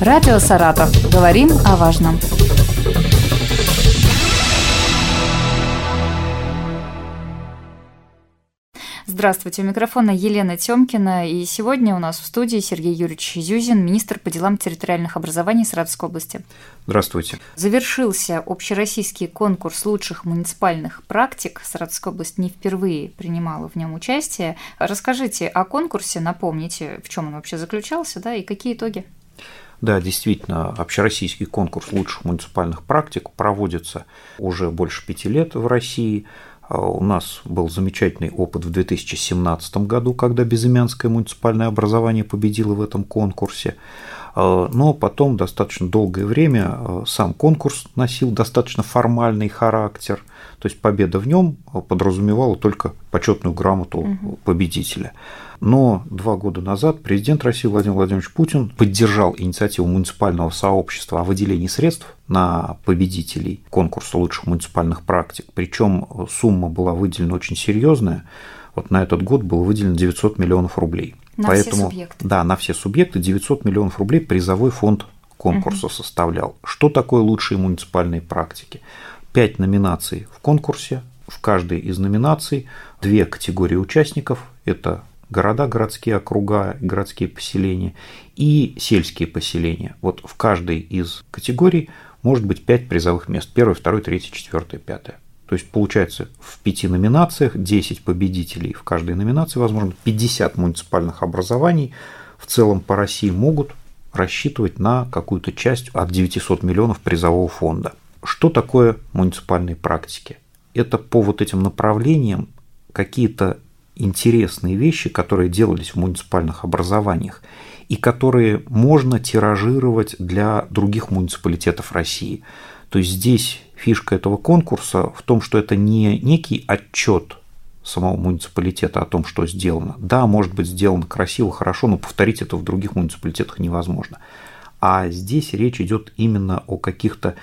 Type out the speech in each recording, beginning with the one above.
Радио «Саратов». Говорим о важном. Здравствуйте, у микрофона Елена Тёмкина, и сегодня у нас в студии Сергей Юрьевич Зюзин, министр по делам территориальных образований Саратовской области. Здравствуйте. Завершился общероссийский конкурс лучших муниципальных практик. Саратовская область не впервые принимала в нем участие. Расскажите о конкурсе, напомните, в чем он вообще заключался, да, и какие итоги? Да, действительно, общероссийский конкурс лучших муниципальных практик проводится уже больше пяти лет в России. А у нас был замечательный опыт в 2017 году, когда Безымянское муниципальное образование победило в этом конкурсе. А, но потом достаточно долгое время а, сам конкурс носил достаточно формальный характер, то есть победа в нем подразумевала только почетную грамоту победителя. Но два года назад президент России Владимир Владимирович Путин поддержал инициативу муниципального сообщества о выделении средств на победителей конкурса лучших муниципальных практик. Причем сумма была выделена очень серьезная. Вот на этот год было выделено 900 миллионов рублей. На Поэтому, все субъекты. Да, на все субъекты 900 миллионов рублей призовой фонд конкурса угу. составлял. Что такое лучшие муниципальные практики? Пять номинаций в конкурсе. В каждой из номинаций две категории участников. Это города, городские округа, городские поселения и сельские поселения. Вот в каждой из категорий может быть 5 призовых мест. Первое, второе, третье, четвертое, пятое. То есть получается в пяти номинациях 10 победителей в каждой номинации, возможно, 50 муниципальных образований в целом по России могут рассчитывать на какую-то часть от 900 миллионов призового фонда. Что такое муниципальные практики? Это по вот этим направлениям какие-то интересные вещи, которые делались в муниципальных образованиях и которые можно тиражировать для других муниципалитетов России. То есть здесь фишка этого конкурса в том, что это не некий отчет самого муниципалитета о том, что сделано. Да, может быть сделано красиво, хорошо, но повторить это в других муниципалитетах невозможно. А здесь речь идет именно о каких-то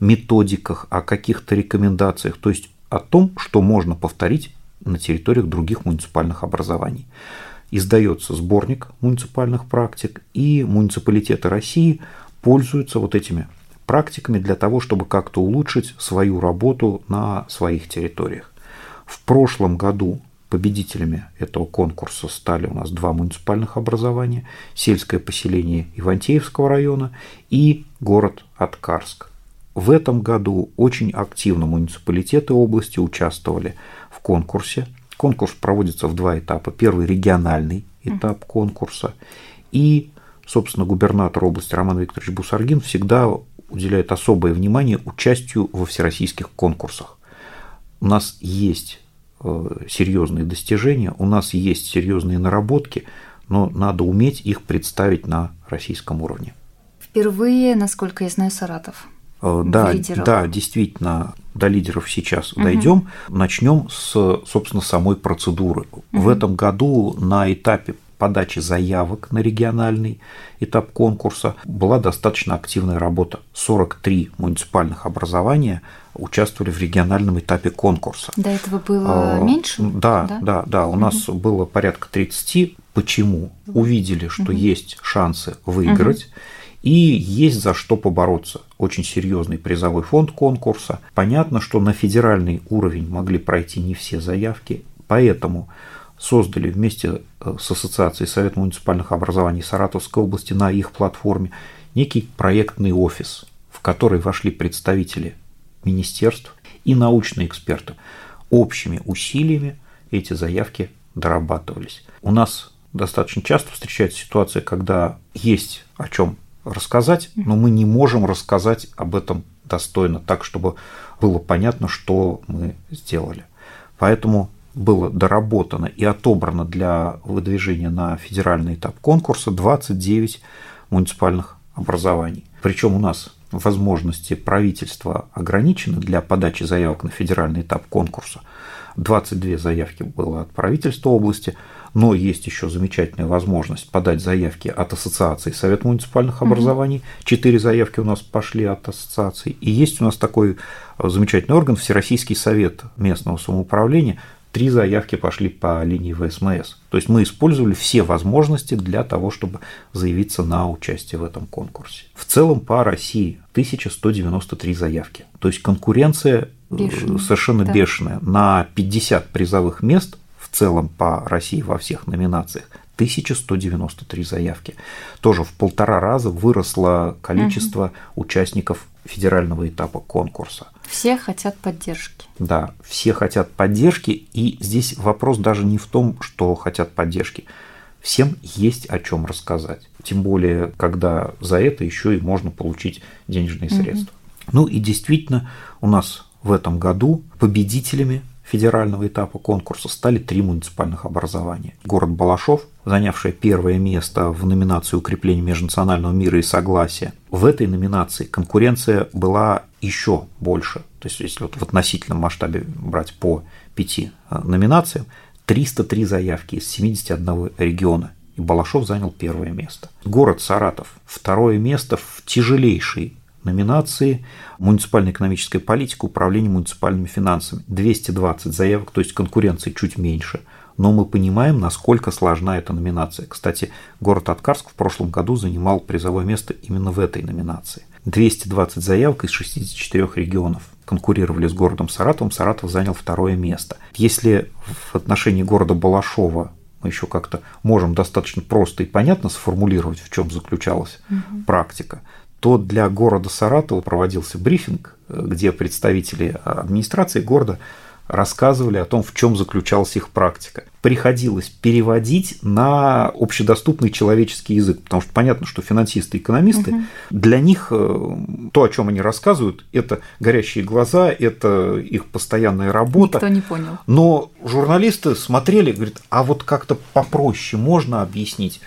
методиках, о каких-то рекомендациях, то есть о том, что можно повторить на территориях других муниципальных образований. Издается сборник муниципальных практик, и муниципалитеты России пользуются вот этими практиками для того, чтобы как-то улучшить свою работу на своих территориях. В прошлом году победителями этого конкурса стали у нас два муниципальных образования – сельское поселение Ивантеевского района и город Аткарск. В этом году очень активно муниципалитеты области участвовали в конкурсе. Конкурс проводится в два этапа. Первый – региональный этап конкурса. И, собственно, губернатор области Роман Викторович Бусаргин всегда уделяет особое внимание участию во всероссийских конкурсах. У нас есть э, серьезные достижения, у нас есть серьезные наработки, но надо уметь их представить на российском уровне. Впервые, насколько я знаю, Саратов Э, да, да, действительно, до лидеров сейчас угу. дойдем. Начнем с, собственно, самой процедуры. Угу. В этом году на этапе подачи заявок на региональный этап конкурса была достаточно активная работа. 43 муниципальных образования участвовали в региональном этапе конкурса. До этого было а, меньше? Да, да, да, да. У угу. нас было порядка 30. Почему? Увидели, что угу. есть шансы выиграть. Угу и есть за что побороться. Очень серьезный призовой фонд конкурса. Понятно, что на федеральный уровень могли пройти не все заявки, поэтому создали вместе э, с Ассоциацией Совета муниципальных образований Саратовской области на их платформе некий проектный офис, в который вошли представители министерств и научные эксперты. Общими усилиями эти заявки дорабатывались. У нас достаточно часто встречается ситуация, когда есть о чем рассказать, но мы не можем рассказать об этом достойно, так, чтобы было понятно, что мы сделали. Поэтому было доработано и отобрано для выдвижения на федеральный этап конкурса 29 муниципальных образований. Причем у нас возможности правительства ограничены для подачи заявок на федеральный этап конкурса. 22 заявки было от правительства области, но есть еще замечательная возможность подать заявки от Ассоциации Совет муниципальных образований. Четыре заявки у нас пошли от ассоциаций. И есть у нас такой замечательный орган Всероссийский совет местного самоуправления. Три заявки пошли по линии ВСМС. То есть мы использовали все возможности для того, чтобы заявиться на участие в этом конкурсе. В целом по России 1193 заявки. То есть конкуренция э, Бешеная. совершенно да. бешеная. На 50 призовых мест в целом по России во всех номинациях 1193 заявки. Тоже в полтора раза выросло количество угу. участников федерального этапа конкурса. Все хотят поддержки. Да, все хотят поддержки, и здесь вопрос даже не в том, что хотят поддержки. Всем есть о чем рассказать. Тем более, когда за это еще и можно получить денежные средства. Угу. Ну и действительно, у нас в этом году победителями федерального этапа конкурса стали три муниципальных образования. Город Балашов, занявшая первое место в номинации укрепления межнационального мира и согласия. В этой номинации конкуренция была еще больше. То есть, если вот в относительном масштабе брать по пяти э, номинациям, 303 заявки из 71 региона. И Балашов занял первое место. Город Саратов второе место в тяжелейшей номинации «Муниципальная экономическая политика, управление муниципальными финансами». 220 заявок, то есть конкуренции чуть меньше. Но мы понимаем, насколько сложна эта номинация. Кстати, город Аткарск в прошлом году занимал призовое место именно в этой номинации. 220 заявок из 64 регионов конкурировали с городом Саратовом, Саратов занял второе место. Если в отношении города Балашова мы еще как-то можем достаточно просто и понятно сформулировать, в чем заключалась угу. практика, то для города Саратова проводился брифинг, где представители администрации города рассказывали о том, в чем заключалась их практика. Приходилось переводить на общедоступный человеческий язык, потому что понятно, что финансисты, экономисты, угу. для них э, то, о чем они рассказывают, это горящие глаза, это их постоянная работа. Никто не понял. Но журналисты смотрели, говорят, а вот как-то попроще можно объяснить?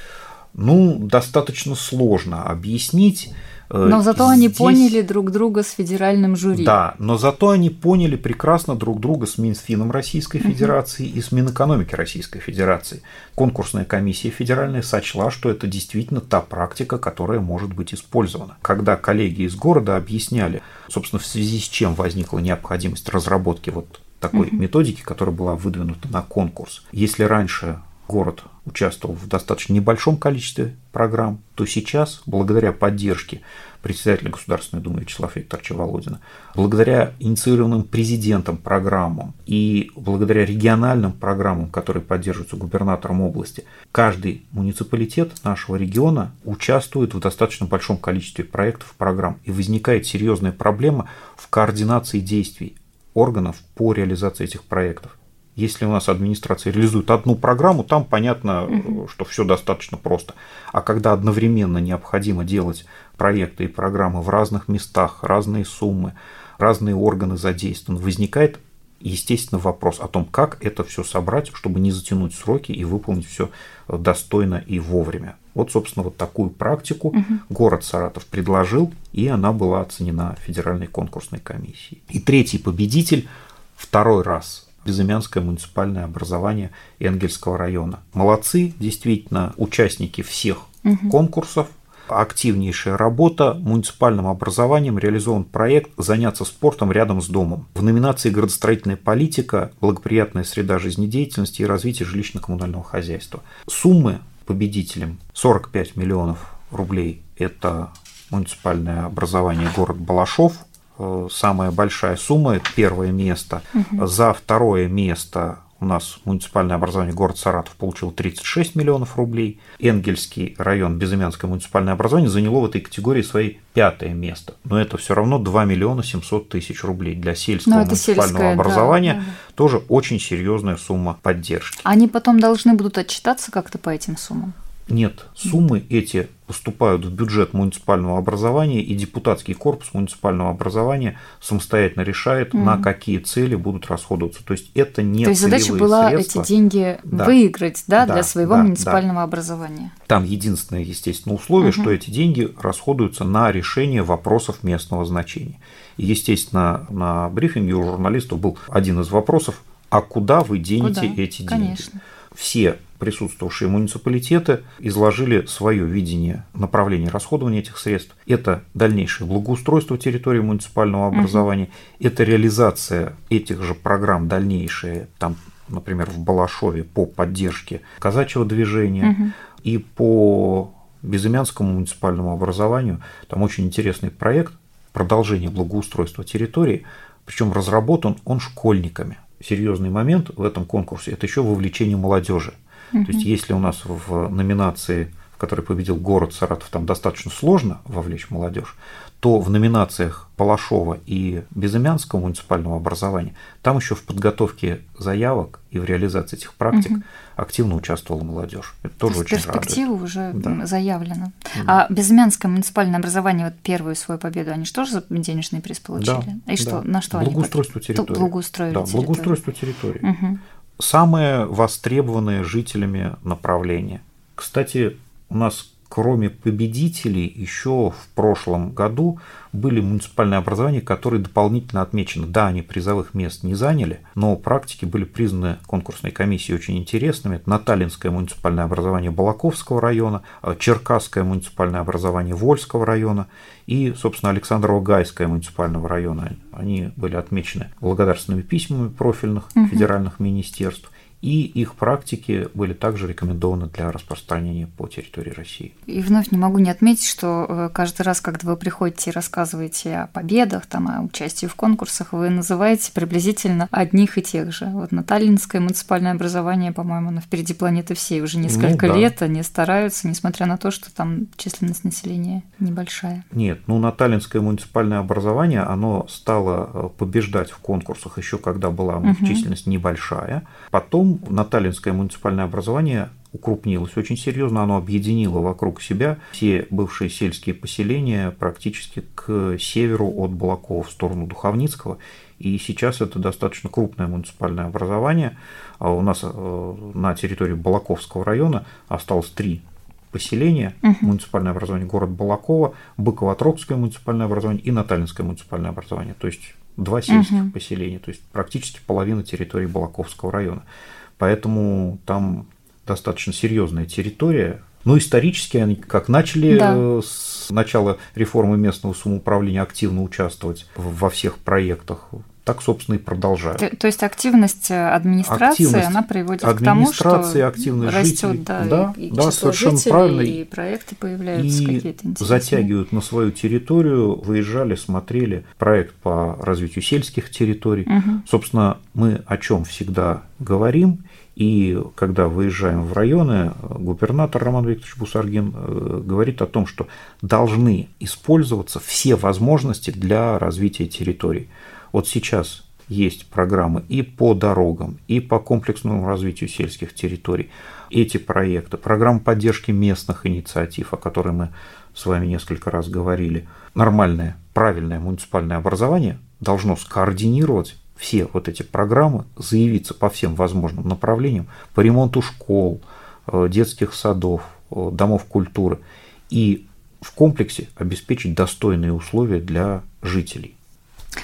Ну, достаточно сложно объяснить Э, но зато Здесь... они поняли друг друга с федеральным жюри. Да, но зато они поняли прекрасно друг друга с Минфином Российской Федерации и с Минэкономики Российской Федерации. Конкурсная комиссия федеральная сочла, что это действительно та практика, которая может быть использована. Когда коллеги из города объясняли, собственно, в связи с чем возникла необходимость разработки вот такой методики, которая была выдвинута на конкурс. Если раньше город участвовал в достаточно небольшом количестве программ, то сейчас, благодаря поддержке председателя Государственной Думы Вячеслава Викторовича Володина, благодаря инициированным президентом программам и благодаря региональным программам, которые поддерживаются губернатором области, каждый муниципалитет нашего региона участвует в достаточно большом количестве проектов программ. И возникает серьезная проблема в координации действий органов по реализации этих проектов. Если у нас администрация реализует одну программу, там понятно, угу. что все достаточно просто. А когда одновременно необходимо делать проекты и программы в разных местах, разные суммы, разные органы задействованы, возникает естественно, вопрос о том, как это все собрать, чтобы не затянуть сроки и выполнить все достойно и вовремя. Вот, собственно, вот такую практику угу. город Саратов предложил, и она была оценена Федеральной конкурсной комиссией. И третий победитель второй раз Безымянское муниципальное образование Энгельского района. Молодцы, действительно, участники всех угу. конкурсов, активнейшая работа. Муниципальным образованием реализован проект «Заняться спортом рядом с домом». В номинации «Градостроительная политика», «Благоприятная среда жизнедеятельности и развитие жилищно-коммунального хозяйства». Суммы победителям 45 миллионов рублей – это муниципальное образование город Балашов, самая большая сумма, это первое место. Угу. За второе место у нас муниципальное образование город Саратов получил 36 миллионов рублей. Энгельский район, Безымянское муниципальное образование заняло в этой категории свои пятое место. Но это все равно 2 миллиона 700 тысяч рублей для сельского муниципального сельское, образования. Да, да. Тоже очень серьезная сумма поддержки. Они потом должны будут отчитаться как-то по этим суммам? Нет, суммы эти поступают в бюджет муниципального образования, и депутатский корпус муниципального образования самостоятельно решает, угу. на какие цели будут расходоваться. То есть это не То есть задача была средства. эти деньги да. выиграть да, да, для своего да, муниципального да. образования. Там единственное, естественно, условие, угу. что эти деньги расходуются на решение вопросов местного значения. И, естественно, на брифинге у журналистов был один из вопросов, а куда вы денете куда? эти деньги? Конечно. Все присутствовавшие муниципалитеты изложили свое видение направления расходования этих средств. Это дальнейшее благоустройство территории муниципального образования, угу. это реализация этих же программ дальнейшие, там например, в Балашове по поддержке казачьего движения угу. и по Безымянскому муниципальному образованию. Там очень интересный проект продолжение благоустройства территории, причем разработан он школьниками. Серьезный момент в этом конкурсе – это еще вовлечение молодежи. Угу. То есть, если у нас в номинации, в которой победил город Саратов, там достаточно сложно вовлечь молодежь, то в номинациях Палашова и Безымянского муниципального образования там еще в подготовке заявок и в реализации этих практик угу. активно участвовала молодежь. Это тоже то очень перспектива радует. уже да. заявлена. Да. А Безымянское муниципальное образование, вот первую свою победу, они что же за денежный приз получили? Да, и что, да. на что благоустройство они? Территории. Благоустройство да, территории. благоустройство территории. Угу. Самое востребованное жителями направление. Кстати, у нас кроме победителей, еще в прошлом году были муниципальные образования, которые дополнительно отмечены. Да, они призовых мест не заняли, но практики были признаны конкурсной комиссией очень интересными. Это Наталинское муниципальное образование Балаковского района, э, Черкасское муниципальное образование Вольского района и, собственно, Александрово-Гайское муниципального района. Они были отмечены благодарственными письмами профильных угу. федеральных министерств и их практики были также рекомендованы для распространения по территории России. И вновь не могу не отметить, что э, каждый раз, когда вы приходите и рассказываете о победах, там, о участии в конкурсах, вы называете приблизительно одних и тех же. Вот Наталинское муниципальное образование, по-моему, оно впереди планеты всей уже несколько ну, да. лет, они стараются, несмотря на то, что там численность населения небольшая. Нет, ну Наталинское муниципальное образование, оно стало э, побеждать в конкурсах еще когда была угу. численность небольшая. Потом Наталинское муниципальное образование укрупнилось очень серьезно, оно объединило вокруг себя все бывшие сельские поселения практически к северу от Балакова в сторону Духовницкого. И сейчас это достаточно крупное муниципальное образование. А у нас э, на территории Балаковского района осталось три поселения, угу. муниципальное образование город Балакова, Быково-Отрогское муниципальное образование и Наталинское муниципальное образование. То есть два сельских угу. поселения, то есть практически половина территории Балаковского района. Поэтому там достаточно серьезная территория. Но исторически они как начали да. Э, с начала реформы местного самоуправления активно участвовать во всех проектах, так, собственно, и продолжают. То, то есть активность э, администрации, активность она приводит к тому, что активность растет, жителей. да, да, и, да, совершенно жителей, правильно. И проекты появляются и какие-то интересные. затягивают на свою территорию, выезжали, смотрели проект по развитию сельских территорий. Угу. Собственно, мы о чем всегда говорим, и когда выезжаем в районы, губернатор Роман Викторович Бусаргин э, говорит о том, что должны использоваться все возможности для развития территорий. Вот сейчас есть программы и по дорогам, и по комплексному развитию сельских территорий. Эти проекты, программа поддержки местных инициатив, о которой мы с вами несколько раз говорили, нормальное, правильное муниципальное образование должно скоординировать все вот эти программы, заявиться по всем возможным направлениям, по ремонту школ, э, детских садов, э, домов культуры и в комплексе обеспечить достойные условия для жителей.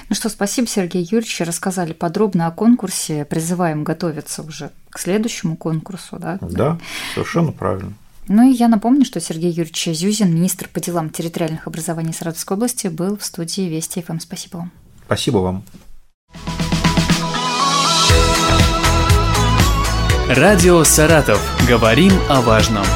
Ну что, спасибо, Сергей Юрьевич. Рассказали подробно о конкурсе. Призываем готовиться уже к следующему конкурсу. Да, да совершенно правильно. Ну и я напомню, что Сергей Юрьевич Зюзин, министр по делам территориальных образований Саратовской области, был в студии Вести ФМ. Спасибо вам. Спасибо вам. Радио «Саратов». Говорим о важном.